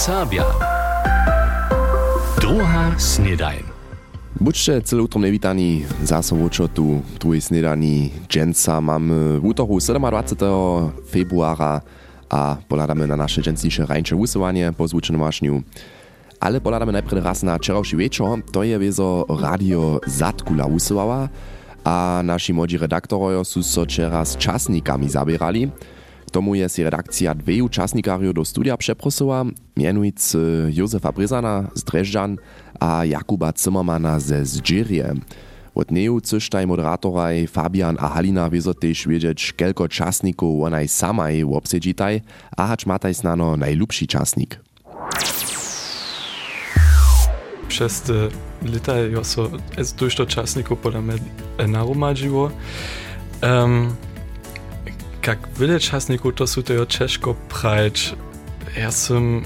Serbia. Druga snedajn. Buďte celé utrom nevítani, zase vočo tu v druhej snedaní dženca máme v útoru 27. februára a poľadáme na naše džencniše rajnče vysovanie po zvučenom vášňu. Ale poľadáme najprv raz na včerajší večer, to je wieso radio Zatkula vysovała, a naši młodzi redaktorojo sú so včera s časnikami zabierali. Tomu je si redakcja dveju časnikariów do studia przeprosowała, mianujcy Józefa Bryzana z Dreżdżan a Jakuba Zimmermana ze Zdżirje. Od neju cysztaj moderatoraj Fabian a Halina wieso też wiedzieć, kelko czasników onaj samaj obsedzitaj, a hacz mataj znano najlubszy czasnik. Przez te lata ja so es durch to czasniku podle mnie naromadziło. Um, jak wiele czasników to są to ciężko prać. Ja sam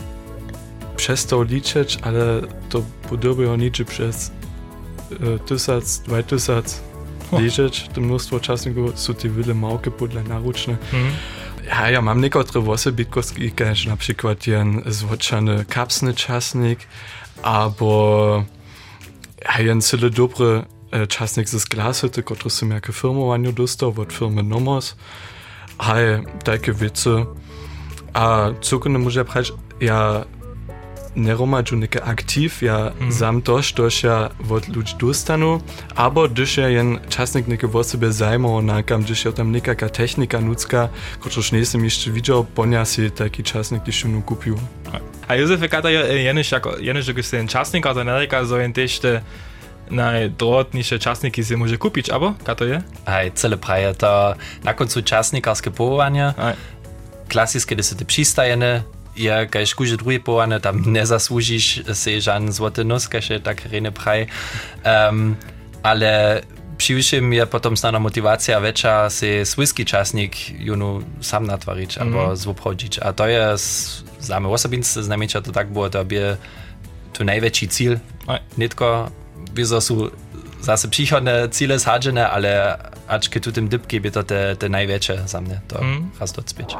przestał liczyć, ale to podobało niczy przez e, tysac, dwa tysac liczyć. To mnóstwo czasników są te wiele małke podle naruczne. Ja, ja mam niektóre włosy bitkowski, na przykład jeden zwoczany kapsny czasnik, albo jeden cyle dobry e, czasnik ze Glashütte, który sam jako firmowaniu dostał od firmy Nomos. Hej, takie wice. A cukerne może prać, ja nie romadžu neke aktiv, ja mm. sam tož, tož ja od ludzi dostanu, abo když ja jen časnik neke o sebe zajmował nakam, když ja tam nekaka technika nucka, kotruž nesem jeszcze widział, ponia si taki časnik, když ju kupił. A Józef kata jeniš, jako, jeniš, že si ten ale jen tež te najdrohotniejsze czasniki si może kupić, abo? Kato je? Aj, cele praje, to na końcu czasnikarskie powołanie, Aj. klasickie, gdy ty przystajene, ja kaž kuže drugi povane, tam ne zasłužiš si žan złoty nos, kaž je tak rene praj. Um, ale přiwšim je potom znana motivacja veča si swójski czasnik junu sam natwarić Mhm. albo zwobchodzić. A to je zame osobince znamienia, to tak było, to by to największy cel. Aj. Nitko, wieso są zase przychodne cele sadzene, ale aczki tu tym dybki by to te, te największe za mnie, to Mhm. raz docpieć.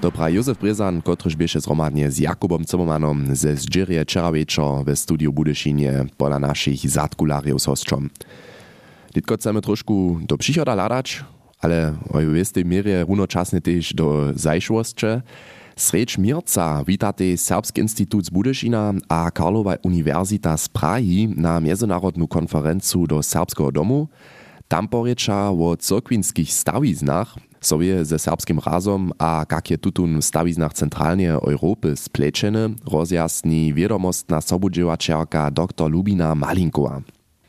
Dobra, Józef Bryzan, kotryż bieše zromadnie z Jakubom Zimmermanom ze Zdżirje wczera wieczor w studiu Budyszynie pola naszych zatkulariów z hostrzom. Ditko chcemy troszkę do przychoda ladać, ale o istej mierze runoczasnie też do zajszłości. Sreč Mirca witate Serbski Instytut z Budyszyna a Karlowa Uniwersita z Prahi na międzynarodną konferencję do Serbskiego Domu. Tam poreča o cyrkwinskich stawiznach, sobie ze serbskim razom a kak je tutun w stawiznach centralnie Europy splečene, rozjasni wiadomostna sobudziewaczerka dr Lubina Malinkowa.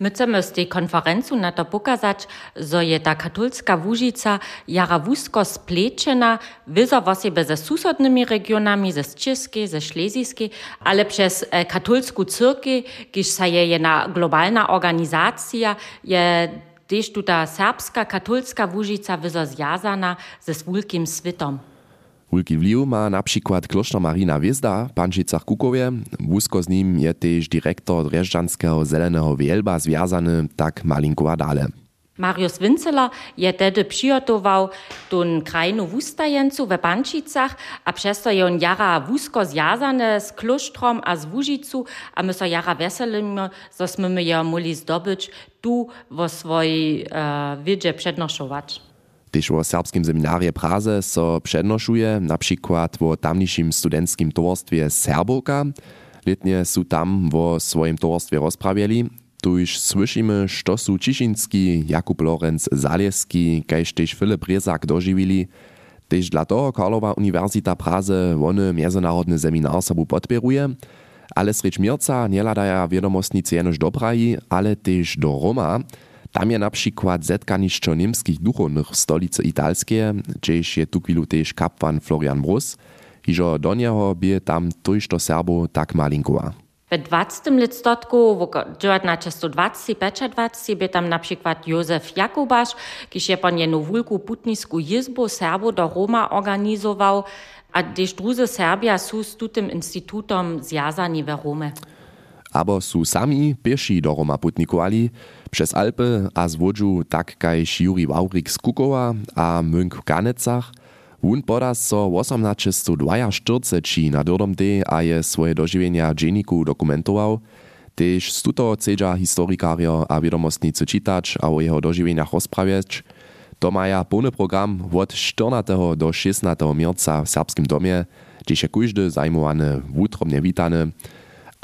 My chcemy z tej konferencji na to pokazać, że je ta katolska Łużyca jara wózko spleczena, wyzo w ze susodnymi regionami, ze Českej, ze Szlezijskiej, ale przez e, katolską cyrkę, gdyż sa je jedna globalna organizacja, je też tuta serbska katolska Łużyca wyzo zjazana ze swólkim switom. Wielki wpływ ma na przykład Marina Wiezda w Pančicach Kukowie. Wózko z nim je też dyrektor Dreżdżanskiego Zelenego Wielba związany, tak Malinkowa dale. Marius Winceler je tedy přijotował tun krajnu wustajencu we Pančicach, a přesto je on jara wózko zjazane z kloštrom a z Łužicu, a my so jara veselimy, zo smymy je mogli zdobyć tu vo svojej uh, wiedzie przednoszować. Też o serbskim seminarze Praze so przednoszuje, na przykład w tamniejszym studenckim towarstwie Serbowka. Letnie są tam w swoim towarstwie rozprawiali. Tu już słyszymy, što są Ciszynski, Jakub Lorenz Zalewski, kajż też Filip Rezak dożywili. Też dla toho Karlowa Uniwersita Praze wony międzynarodny seminar sobu podpieruje. Ale srecz Mirca nie ladaja wiadomostnicy jenoż do Prahi, ale też do Roma. Tam je na przykład zetkanišćo niemskich duchownych w stolicy italskie, gdzieś je tu chwilu też kapłan Florian Brus. Hižo do niego bie tam tujšto Serbo tak malinkowa. W 20. listotku, w 1925 by tam na przykład Józef Jakubasz, kiedy je pan jedną wielką putniską izbu Serbo do Roma organizował, a też druzy Serbia są z tym instytutem w Romie. Abo su sami pieši do Roma putnikovali, przez Alpy a z Wodžu tak kajž Juri Waurik z Kukowa a Münk w Kanecach, Wun poda so 1842 na Durdom D a je swoje dožiwienia dzienniku dokumentował, tež z tuto cedža historikario a vědomostnicy čitać a o jeho dožiwieniach rozprawiać, to maja pełny program od 14. do 16. mierca w Serbskim domie, się każdy zajmowany wutrobnie witany,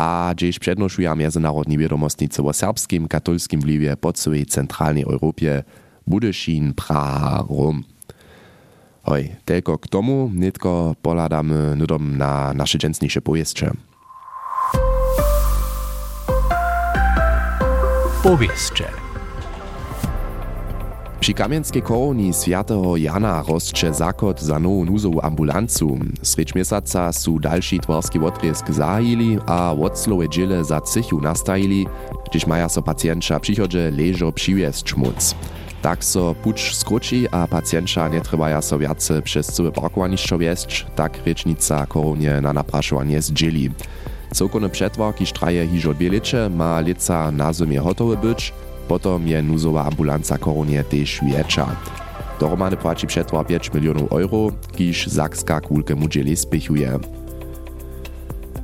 a gdzieś przednoszuja międzynarodni wiadomostnicy o serbskim katolskim wliwie po całej centralnej Europie, Budyszin, Praha, Rom. Hoj, tylko k tomu, nitko poladamy nudom na nasze dżęsniejsze pojeźdźcze. Powieszcze. Przy kamienskiej koroni świętego Jana rozcze zakot za nową nuzową ambulancu. Srecz miesiąca su dalszy twarski odriesk zahili, a odslowe dziele za cychu nastajili, gdyż maja so pacjentka przychodzie leżo przywiesć móc. Tak so pucz skróci, a pacjentka nie trwaja so wiace przez całe parkowaniszczo wieść, tak rečnica koronie na napraszowanie zdzieli. Całkowny przetwar, kiż traje hiżo dwie lecze, ma leca na zimie hotowy być, potom je nuzowa ambulanca koronie też większa. Dohromady płaci przetwar 5 milionów euro, kiż Zakska kulkę mudzieli spichuje.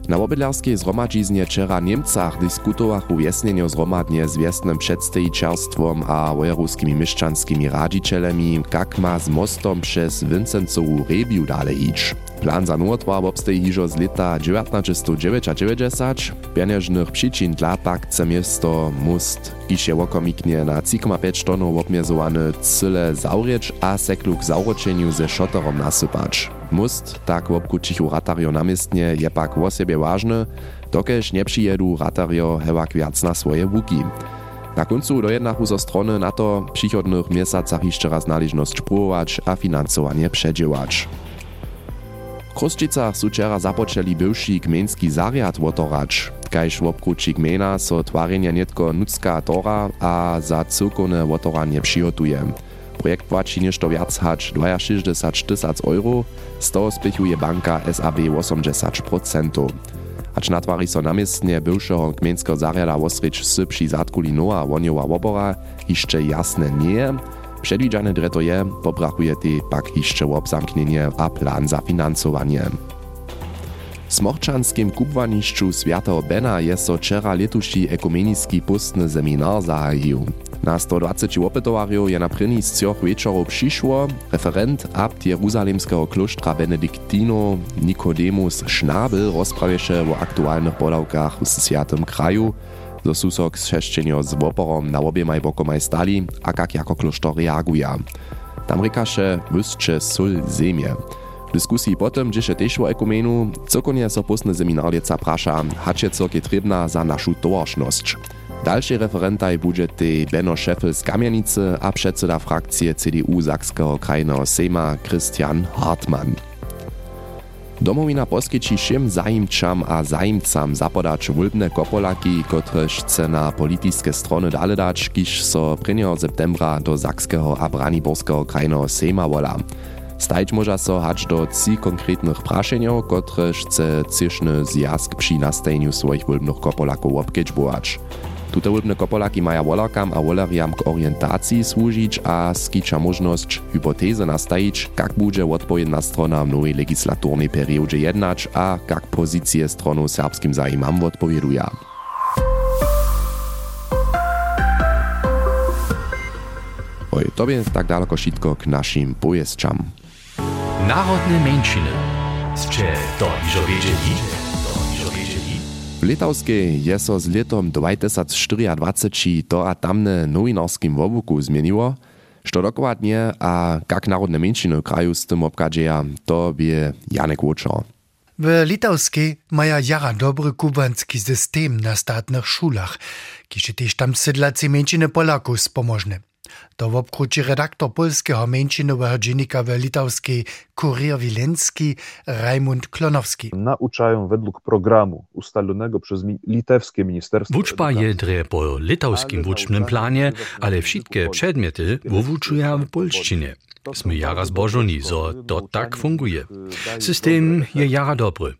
Na obydlarskiej zhromadźiznie wczera Niemcach dyskutowachu wjesnienio zhromadnie z wiesnym przedstawicielstwom a wojeruskimi mieszczanskimi radzicielemi, jak ma z mostom przez Vincencowu rebiu dalej iść. Plan za notwar obstej hižo z leta 1999, pieniężnych przyczyn dla tak chce miasto Must, kiż je łokomiknie na 3,5 tonów obmierzowany cyle zaurieć a sekluk zauroczeniu ze szotorom nasypać. Must, tak w obkucichu ratario namiestnie, je pak o siebie ważny, dokeż nie przyjedu ratario hewak wiac na swoje łuki. Na końcu dojednachu zo strony na to w przychodnych miesacach jeszcze raz należność próbować a finansowanie przedziełać. Kruszczycach su wczera zapoczęli bywszy gmejnski zariad wotorać. Kajż w obkruci gmejna so twarjenja nietko nudzka tora a za cyrkowne wotoranie przygotuje. Projekt płaci niešto wiac hać 62 tysac euro, z toho spichuje banka SAB 80%. Acz natwari so namiestnie bywszego gmejnskiego zariada osreć sy przy zatkuli nowa woniowa wobora jeszcze jasne nie, Przewidziane dretoje po brakuje ty pak jeszcze łob zamknienie a plan za finansowanie. Smorčanskim kupwanišću Svjatého Bena je so včera letuši ekumenický pustný seminar zahajil. Na 120 opetovariov je na první z troch večerov prišlo referent abt Jeruzalemského kloštra Benediktino Nikodemus Schnabel rozpravieše o aktuálnych podavkách v sviatom kraju, zo susok zšešćenjo z woporom na obiemaj bokomaj stali a kak jako kloštor reaguja. Tam rekaše wysče sul zemie. W dyskusji potem dziesze też o ekumenu, cokonie so postne seminarjeca prasza, hacie co trebna za naszą towarszność. Dalszy referentaj bude tej Benno Scheffel z Kamienicy a przedseda frakcje CDU Sakskiego krajnego Sejma Christian Hartmann. Domovina poskyči všem zajimčam a zajimcam zapodać wulbne kopolaki, kotrež chce na politické strony dale dać, kiž so 1. septembra do Zakského a Braniborského krajného sejma volá. Stajč môža so hač do tří konkrétnych prašeniov, kotrež chce ciešný zjazd při nastajeniu svojich wulbných kopolakov obkečbovať. Tuto rybne kopoláky maja volakam a voleriam k orientácii slúžiť a skýča možnosť hypotéze nastajiť, kak bude odpovedná strona v novej legislatórnej perióde jednať a kak pozície stronu serbským zajímam odpovedujú. Oj, to je tak daleko šitko k našim pojezdčam. Národne menšiny. Ste to ižo vedeli? W Litawskiej je so z letom 2024 to a tamne nowinarskim wobuku zmieniło, što dokładnie a jak narodne menšiny w kraju z tym obkadzieja, to wie Janek Łuczor. W Litawskiej maja jara dobry kubanski system na statnych szulach, kiż też tam sydlacy menšiny Polaków spomożne. To w obkruci redaktor polskiego męczynowego dziennika w litawskiej Kurier Wilencki Rajmund Klonowski. Nauczają według programu ustalonego przez mi litewskie ministerstwo. Wuczba je dre po litawskim wuczbnym planie, ale wszystkie przedmioty wywuczuja w polszczynie. Sme jara zbożoni, zo to tak funguje. System je jara dobry.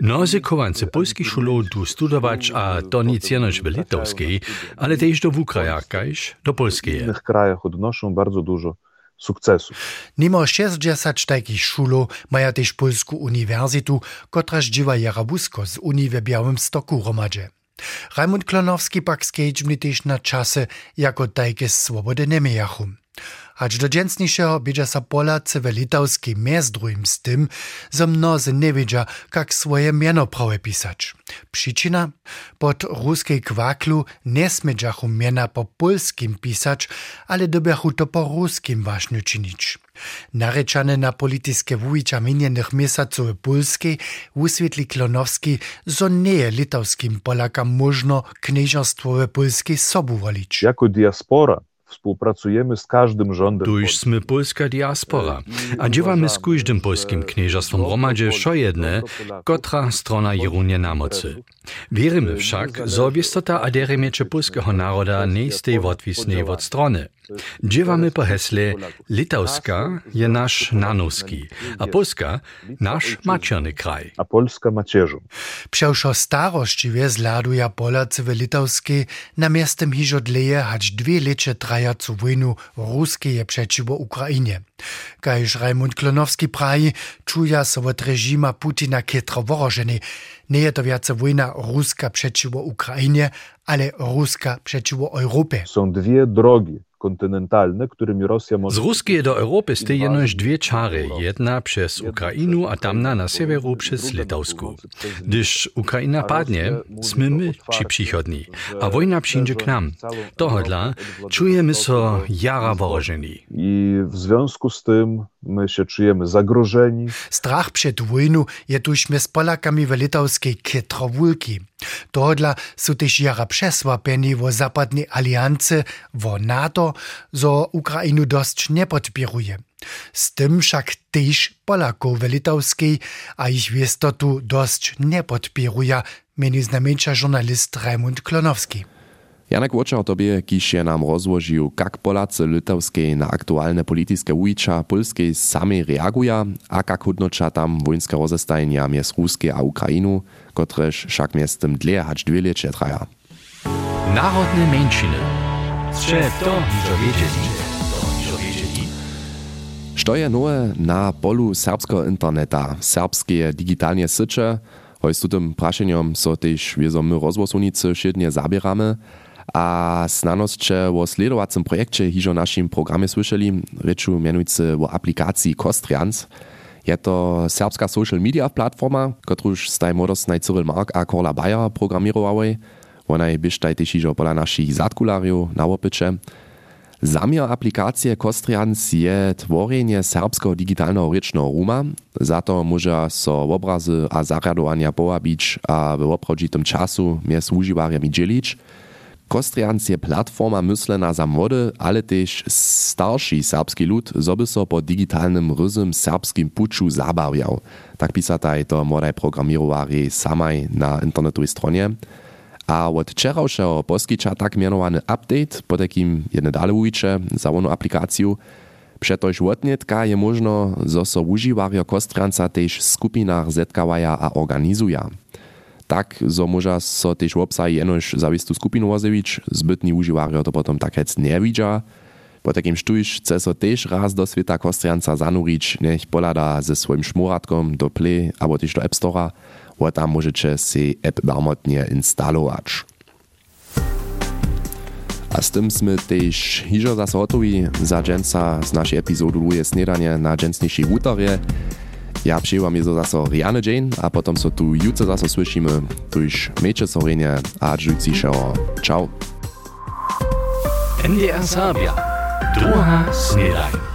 Nozy kowance polskich szulów tu studować, a to nic jenoż w litowskiej, ale też do w Ukrajach, kajś do W polskiej. innych krajach odnoszą bardzo dużo sukcesu. Nimo 60 takich szulów maja też Polsku Uniwersytu, kotraż dziewa Jarabusko z Unii w Białym Stoku romadzie. Raimund Klonowski pak skejć mnie też na czasy, jako tajke swobody nie mijachu. Aż do dżęsniejszego będzie sa Polacy w litauskiej mezdrujem z tym, że mnozy nie wiedzia, jak swoje miano prawie pisać. Przyczyna? Pod ruskiej kwaklu nie smedzachu miana po polskim pisać, ale dobiachu to po ruskim właśnie czynić. Narečane na politiske wujića minjenych mjesaców w Polskiej wyswietli Klonowski, że nie je litawskim Polakam można knieżostwo w Polskiej sobu wolić. Jako diaspora współpracujemy z każdym rządem. Tuż sme polska diaspora, a działamy z każdym polskim knieżastwem romadzie szo jedne, kotra strona jerunie na mocy. Wierzymy wszak, że obiestota aderemiecze polskiego naroda nie jest odwisnej od strony. Działamy po hesle Litauska je nasz nanowski, a Polska nasz maczerny kraj. A Polska macierzą. Przewszo starościwie zladuja Polacy w Litauskiej na miastem hiżo dleje, hać dwie lecze trajacą wojnu ruskie przeciwko Ukrainie. Kajż Rajmund Klonowski praji, czuja so od reżima Putina kietro worożeny. Nie je to więcej wojna ruska przeciwko Ukrainie, ale ruska przeciwko Europie. Są dwie drogi kontynentalne, którymi Rosja Z może... Ruskiej do Europy stej jenoś dwie czary, jedna przez Ukrainu, a tamna na severu przez Litawsku. Gdyż Ukraina padnie, sme my ci przychodni, a wojna przyjdzie k nam. Tohodla czujemy so jara worożeni. I w związku z tym my się czujemy zagrożeni. Strach przed wojną je tuśmy z Polakami w litauskiej kietro wulki. Tohodla są też jara przesłapieni w zapadnej aliancy, w NATO, zo Ukrainu dość nie podpieruje. Z tym wszak też Polaków w litauskiej, a ich wiestotu dość nie podpieruje, mieni znamienita żurnalist Raimund Klonowski. Janek Łoczar tobie, kiż je nam rozłožił, jak Polacy litewskiej na aktualne polityczne ujicza polskiej sami reaguja, a jak hodnocza tam wojnske rozestajenia mies Ruskiej a Ukrainu, kotreż wszak mies tym dlje hać dwie lecie traja. Narodne mężczyny. Strze to, wiedzieli. Što je nowe na polu serbskiego interneta, serbskie digitalne sycze, hoj z tym praszeniom so też wiezo my rozwosunicy szydnie zabieramy, a znanosće o sledowacym projekcie hižo našim programie słyszeli, reču mianujcy o aplikacji Kostrians. Je to serbska social media platforma, kotruž staj modosnaj Cyril Mark a Korla Bayer programirowałej. Onaj byštaj też hižo pola našich zadkulariów na opycze. Zamiar aplikacije Kostrians je tworenie serbskiego digitalnego rycznego ruma. Za to może so obrazy a zarjadowania połabić a w oprodzitem czasu mies używarjami dzielić. Kostrians je platforma myslena za młody, ale też starszy serbski lud, zoby so po digitalnym ryzym serbskim puczu zabawiał. Tak pisataj to młodaj programirowari samaj na internetowej stronie. A od wczorajszego poskicza tak mianowany update, po takim jedne dalej ujcze za onu aplikację. Przetoż odnietka je można, zo so używario Kostrianca też skupinach zetkawaja a organizuja. Tak, zo może so też obsaj jenož zawistu skupinu wozewić, zbytni używario to potom tak hec nie widza. Po takim sztuj chce so też raz do świata Kostrianca zanurić, niech polada ze swoim szmuratkom do Play albo też do App Store'a, bo tam możecie si app darmotnie instalować. A z tym sme też hižo zase hotowi za dżęca z naszej epizodu Luje Snedanie na dżęcniejszej wutorje. Ja přijímám je zase Rihanna Jane a potom se tu jutro zase slyšíme. Tu již Meče Soreně a Žujci Šao. Čau. NDR Sábia. Druhá snedajna.